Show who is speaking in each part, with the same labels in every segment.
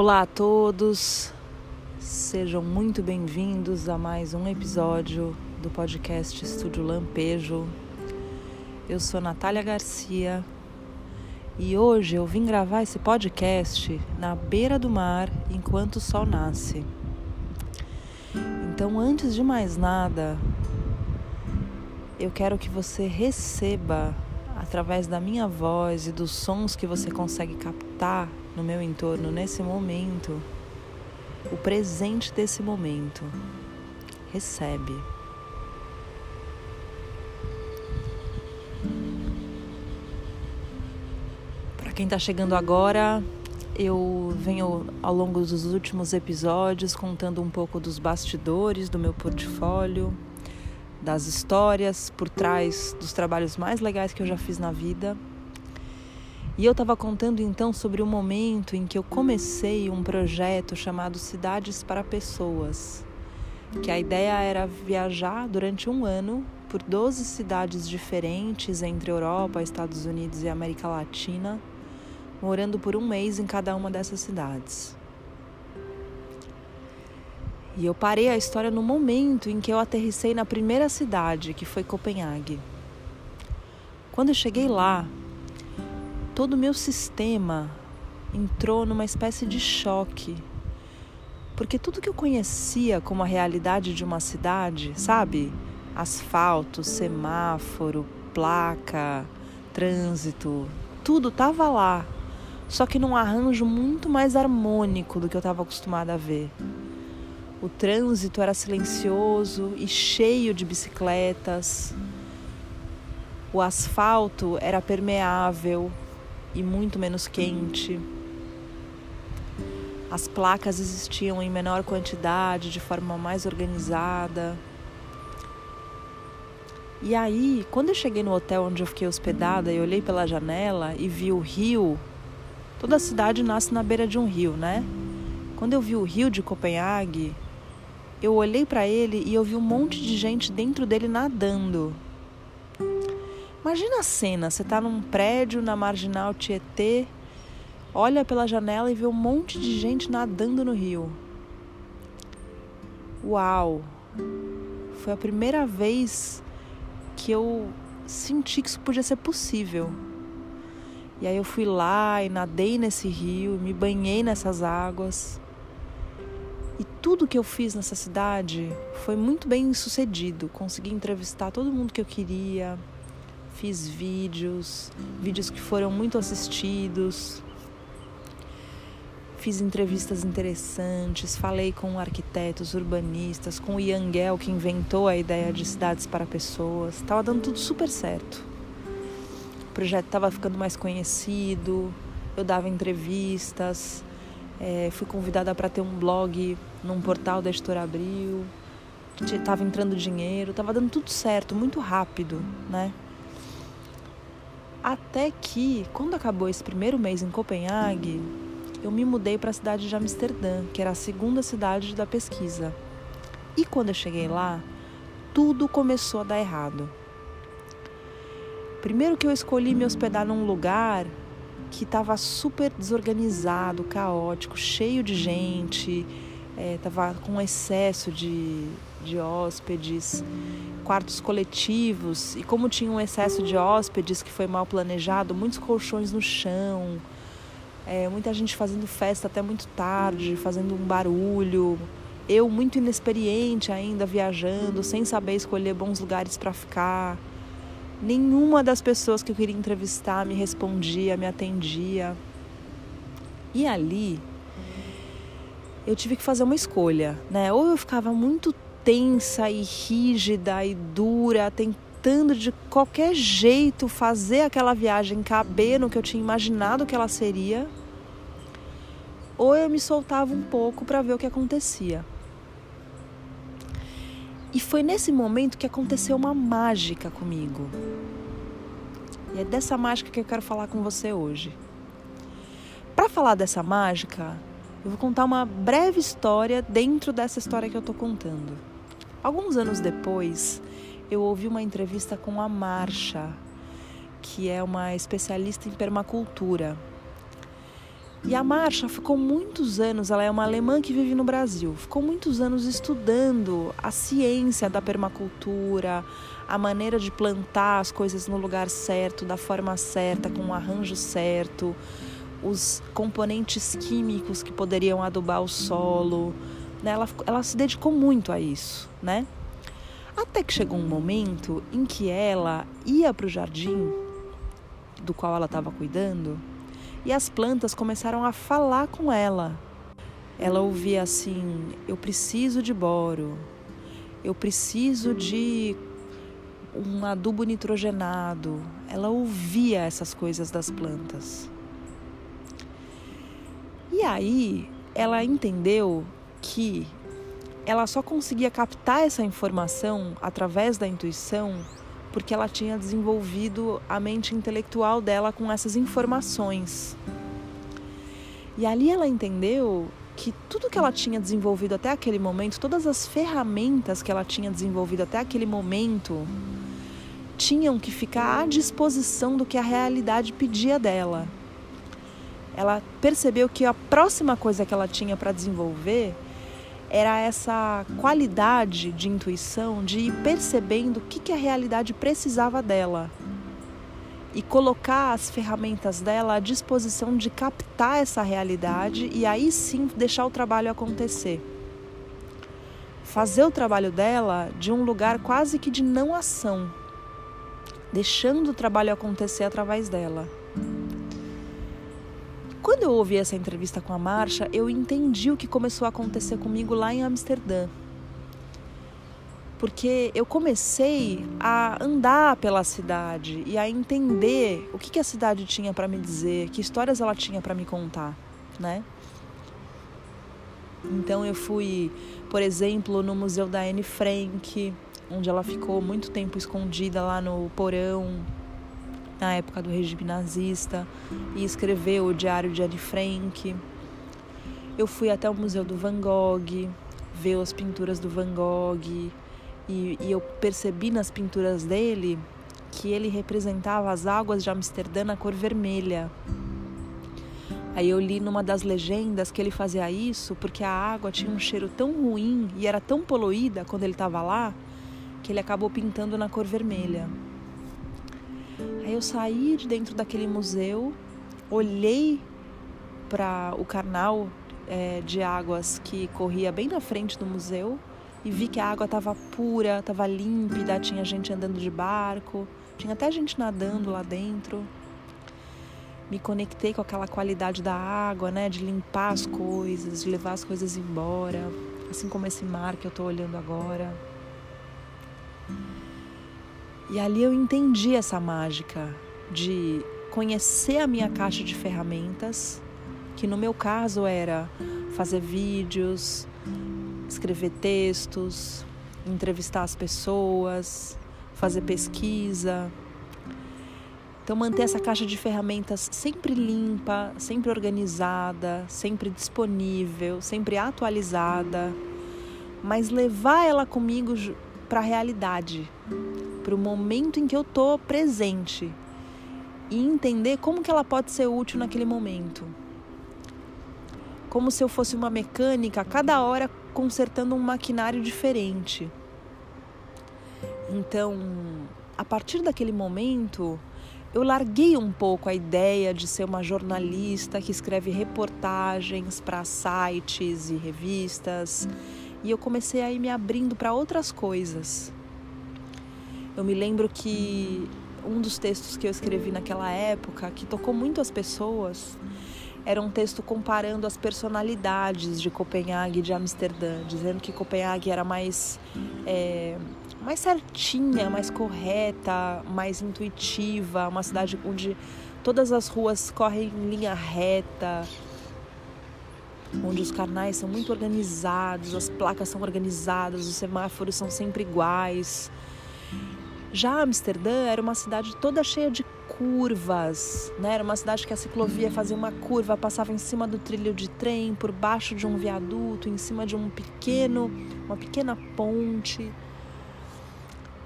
Speaker 1: Olá a todos, sejam muito bem-vindos a mais um episódio do podcast Estúdio Lampejo. Eu sou Natália Garcia e hoje eu vim gravar esse podcast na beira do mar enquanto o sol nasce. Então, antes de mais nada, eu quero que você receba através da minha voz e dos sons que você consegue captar no meu entorno nesse momento, o presente desse momento. Recebe. Para quem está chegando agora, eu venho ao longo dos últimos episódios contando um pouco dos bastidores do meu portfólio, das histórias por trás dos trabalhos mais legais que eu já fiz na vida. E eu estava contando então sobre o momento em que eu comecei um projeto chamado Cidades para Pessoas, que a ideia era viajar durante um ano por 12 cidades diferentes entre Europa, Estados Unidos e América Latina, morando por um mês em cada uma dessas cidades. E eu parei a história no momento em que eu aterrissei na primeira cidade, que foi Copenhague. Quando eu cheguei lá, todo o meu sistema entrou numa espécie de choque. Porque tudo que eu conhecia como a realidade de uma cidade, sabe? Asfalto, semáforo, placa, trânsito, tudo estava lá, só que num arranjo muito mais harmônico do que eu estava acostumada a ver. O trânsito era silencioso e cheio de bicicletas. O asfalto era permeável e muito menos quente. As placas existiam em menor quantidade, de forma mais organizada. E aí, quando eu cheguei no hotel onde eu fiquei hospedada e olhei pela janela e vi o rio, toda a cidade nasce na beira de um rio, né? Quando eu vi o rio de Copenhague, eu olhei para ele e eu vi um monte de gente dentro dele nadando. Imagina a cena, você está num prédio na marginal Tietê, olha pela janela e vê um monte de gente nadando no rio. Uau! Foi a primeira vez que eu senti que isso podia ser possível. E aí eu fui lá e nadei nesse rio, me banhei nessas águas. E tudo que eu fiz nessa cidade foi muito bem sucedido. Consegui entrevistar todo mundo que eu queria. Fiz vídeos, vídeos que foram muito assistidos. Fiz entrevistas interessantes, falei com arquitetos, urbanistas, com o Ian Gell, que inventou a ideia de cidades para pessoas. Estava dando tudo super certo. O projeto estava ficando mais conhecido, eu dava entrevistas, é, fui convidada para ter um blog num portal da Editora Abril. Estava entrando dinheiro, estava dando tudo certo, muito rápido, né? Até que, quando acabou esse primeiro mês em Copenhague, eu me mudei para a cidade de Amsterdã, que era a segunda cidade da pesquisa. E quando eu cheguei lá, tudo começou a dar errado. Primeiro que eu escolhi me hospedar num lugar que estava super desorganizado, caótico, cheio de gente, estava é, com excesso de, de hóspedes, quartos coletivos, e como tinha um excesso de hóspedes que foi mal planejado, muitos colchões no chão, é, muita gente fazendo festa até muito tarde, fazendo um barulho. Eu, muito inexperiente ainda, viajando, sem saber escolher bons lugares para ficar. Nenhuma das pessoas que eu queria entrevistar me respondia, me atendia. E ali eu tive que fazer uma escolha, né? Ou eu ficava muito tensa e rígida e dura, tentando de qualquer jeito fazer aquela viagem caber no que eu tinha imaginado que ela seria, ou eu me soltava um pouco para ver o que acontecia. E foi nesse momento que aconteceu uma mágica comigo. E é dessa mágica que eu quero falar com você hoje. Para falar dessa mágica, eu vou contar uma breve história dentro dessa história que eu estou contando. Alguns anos depois, eu ouvi uma entrevista com a Marcha, que é uma especialista em permacultura. E a Marcha ficou muitos anos, ela é uma alemã que vive no Brasil, ficou muitos anos estudando a ciência da permacultura, a maneira de plantar as coisas no lugar certo, da forma certa, com o arranjo certo, os componentes químicos que poderiam adubar o solo. Né? Ela, ela se dedicou muito a isso, né? Até que chegou um momento em que ela ia para o jardim do qual ela estava cuidando e as plantas começaram a falar com ela. Ela ouvia assim: Eu preciso de boro, eu preciso de um adubo nitrogenado. Ela ouvia essas coisas das plantas. E aí ela entendeu que ela só conseguia captar essa informação através da intuição porque ela tinha desenvolvido a mente intelectual dela com essas informações. E ali ela entendeu que tudo que ela tinha desenvolvido até aquele momento, todas as ferramentas que ela tinha desenvolvido até aquele momento, tinham que ficar à disposição do que a realidade pedia dela. Ela percebeu que a próxima coisa que ela tinha para desenvolver era essa qualidade de intuição, de ir percebendo o que, que a realidade precisava dela e colocar as ferramentas dela à disposição de captar essa realidade e aí sim deixar o trabalho acontecer. Fazer o trabalho dela de um lugar quase que de não ação, deixando o trabalho acontecer através dela. Quando eu ouvi essa entrevista com a Marcha, eu entendi o que começou a acontecer comigo lá em Amsterdã. Porque eu comecei a andar pela cidade e a entender o que, que a cidade tinha para me dizer, que histórias ela tinha para me contar, né? Então eu fui, por exemplo, no Museu da Anne Frank, onde ela ficou muito tempo escondida lá no porão na época do regime nazista e escreveu o Diário de Anne Frank. Eu fui até o Museu do Van Gogh, ver as pinturas do Van Gogh e, e eu percebi nas pinturas dele que ele representava as águas de Amsterdã na cor vermelha. Aí eu li numa das legendas que ele fazia isso porque a água tinha um cheiro tão ruim e era tão poluída quando ele estava lá que ele acabou pintando na cor vermelha. Aí eu saí de dentro daquele museu, olhei para o canal é, de águas que corria bem na frente do museu e vi que a água estava pura, estava límpida, tinha gente andando de barco, tinha até gente nadando lá dentro. Me conectei com aquela qualidade da água, né, de limpar as coisas, de levar as coisas embora, assim como esse mar que eu estou olhando agora. E ali eu entendi essa mágica de conhecer a minha caixa de ferramentas, que no meu caso era fazer vídeos, escrever textos, entrevistar as pessoas, fazer pesquisa. Então, manter essa caixa de ferramentas sempre limpa, sempre organizada, sempre disponível, sempre atualizada, mas levar ela comigo para a realidade, para o momento em que eu estou presente e entender como que ela pode ser útil naquele momento. Como se eu fosse uma mecânica, cada hora consertando um maquinário diferente. Então, a partir daquele momento, eu larguei um pouco a ideia de ser uma jornalista que escreve reportagens para sites e revistas e eu comecei a ir me abrindo para outras coisas. Eu me lembro que um dos textos que eu escrevi naquela época, que tocou muito as pessoas, era um texto comparando as personalidades de Copenhague e de Amsterdã, dizendo que Copenhague era mais, é, mais certinha, mais correta, mais intuitiva, uma cidade onde todas as ruas correm em linha reta, onde os canais são muito organizados, as placas são organizadas, os semáforos são sempre iguais. Já Amsterdã era uma cidade toda cheia de curvas, né? Era uma cidade que a ciclovia fazia uma curva, passava em cima do trilho de trem, por baixo de um viaduto, em cima de um pequeno, uma pequena ponte.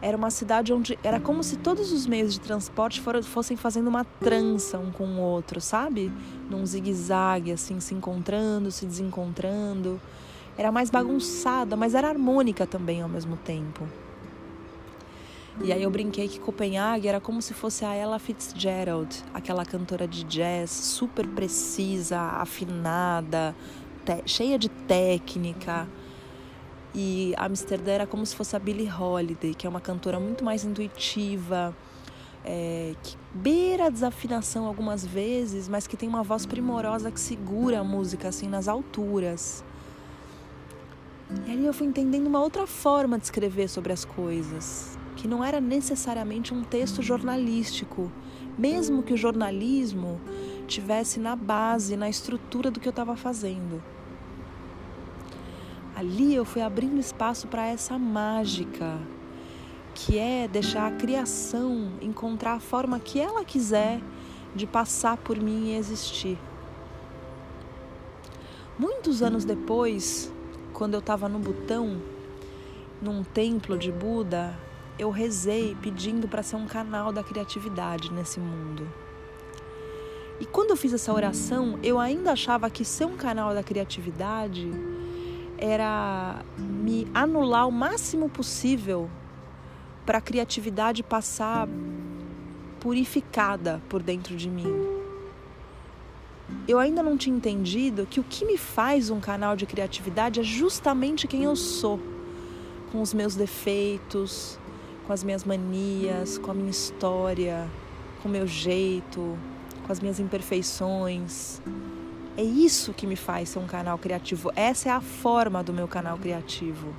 Speaker 1: Era uma cidade onde era como se todos os meios de transporte fossem fazendo uma trança um com o outro, sabe? Num zigue-zague, assim, se encontrando, se desencontrando. Era mais bagunçada, mas era harmônica também ao mesmo tempo. E aí eu brinquei que Copenhague era como se fosse a Ella Fitzgerald, aquela cantora de jazz super precisa, afinada, cheia de técnica. E Amsterdã era como se fosse a Billie Holiday, que é uma cantora muito mais intuitiva, é, que beira a desafinação algumas vezes, mas que tem uma voz primorosa que segura a música assim nas alturas. E ali eu fui entendendo uma outra forma de escrever sobre as coisas, que não era necessariamente um texto jornalístico, mesmo que o jornalismo tivesse na base, na estrutura do que eu estava fazendo. Ali eu fui abrindo espaço para essa mágica, que é deixar a criação encontrar a forma que ela quiser de passar por mim e existir. Muitos anos depois, quando eu estava no Butão, num templo de Buda, eu rezei pedindo para ser um canal da criatividade nesse mundo. E quando eu fiz essa oração, eu ainda achava que ser um canal da criatividade era me anular o máximo possível para a criatividade passar purificada por dentro de mim. Eu ainda não tinha entendido que o que me faz um canal de criatividade é justamente quem eu sou, com os meus defeitos, com as minhas manias, com a minha história, com o meu jeito, com as minhas imperfeições. É isso que me faz ser um canal criativo. Essa é a forma do meu canal criativo.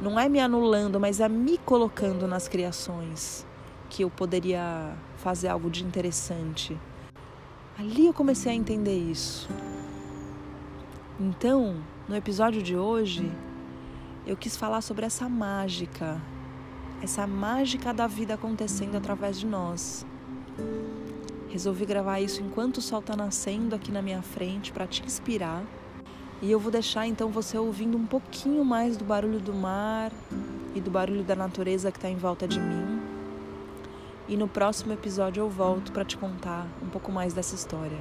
Speaker 1: Não é me anulando, mas é me colocando nas criações que eu poderia fazer algo de interessante. Ali eu comecei a entender isso. Então, no episódio de hoje, eu quis falar sobre essa mágica, essa mágica da vida acontecendo através de nós. Resolvi gravar isso enquanto o sol está nascendo aqui na minha frente para te inspirar. E eu vou deixar então você ouvindo um pouquinho mais do barulho do mar e do barulho da natureza que está em volta de mim. E no próximo episódio eu volto para te contar um pouco mais dessa história.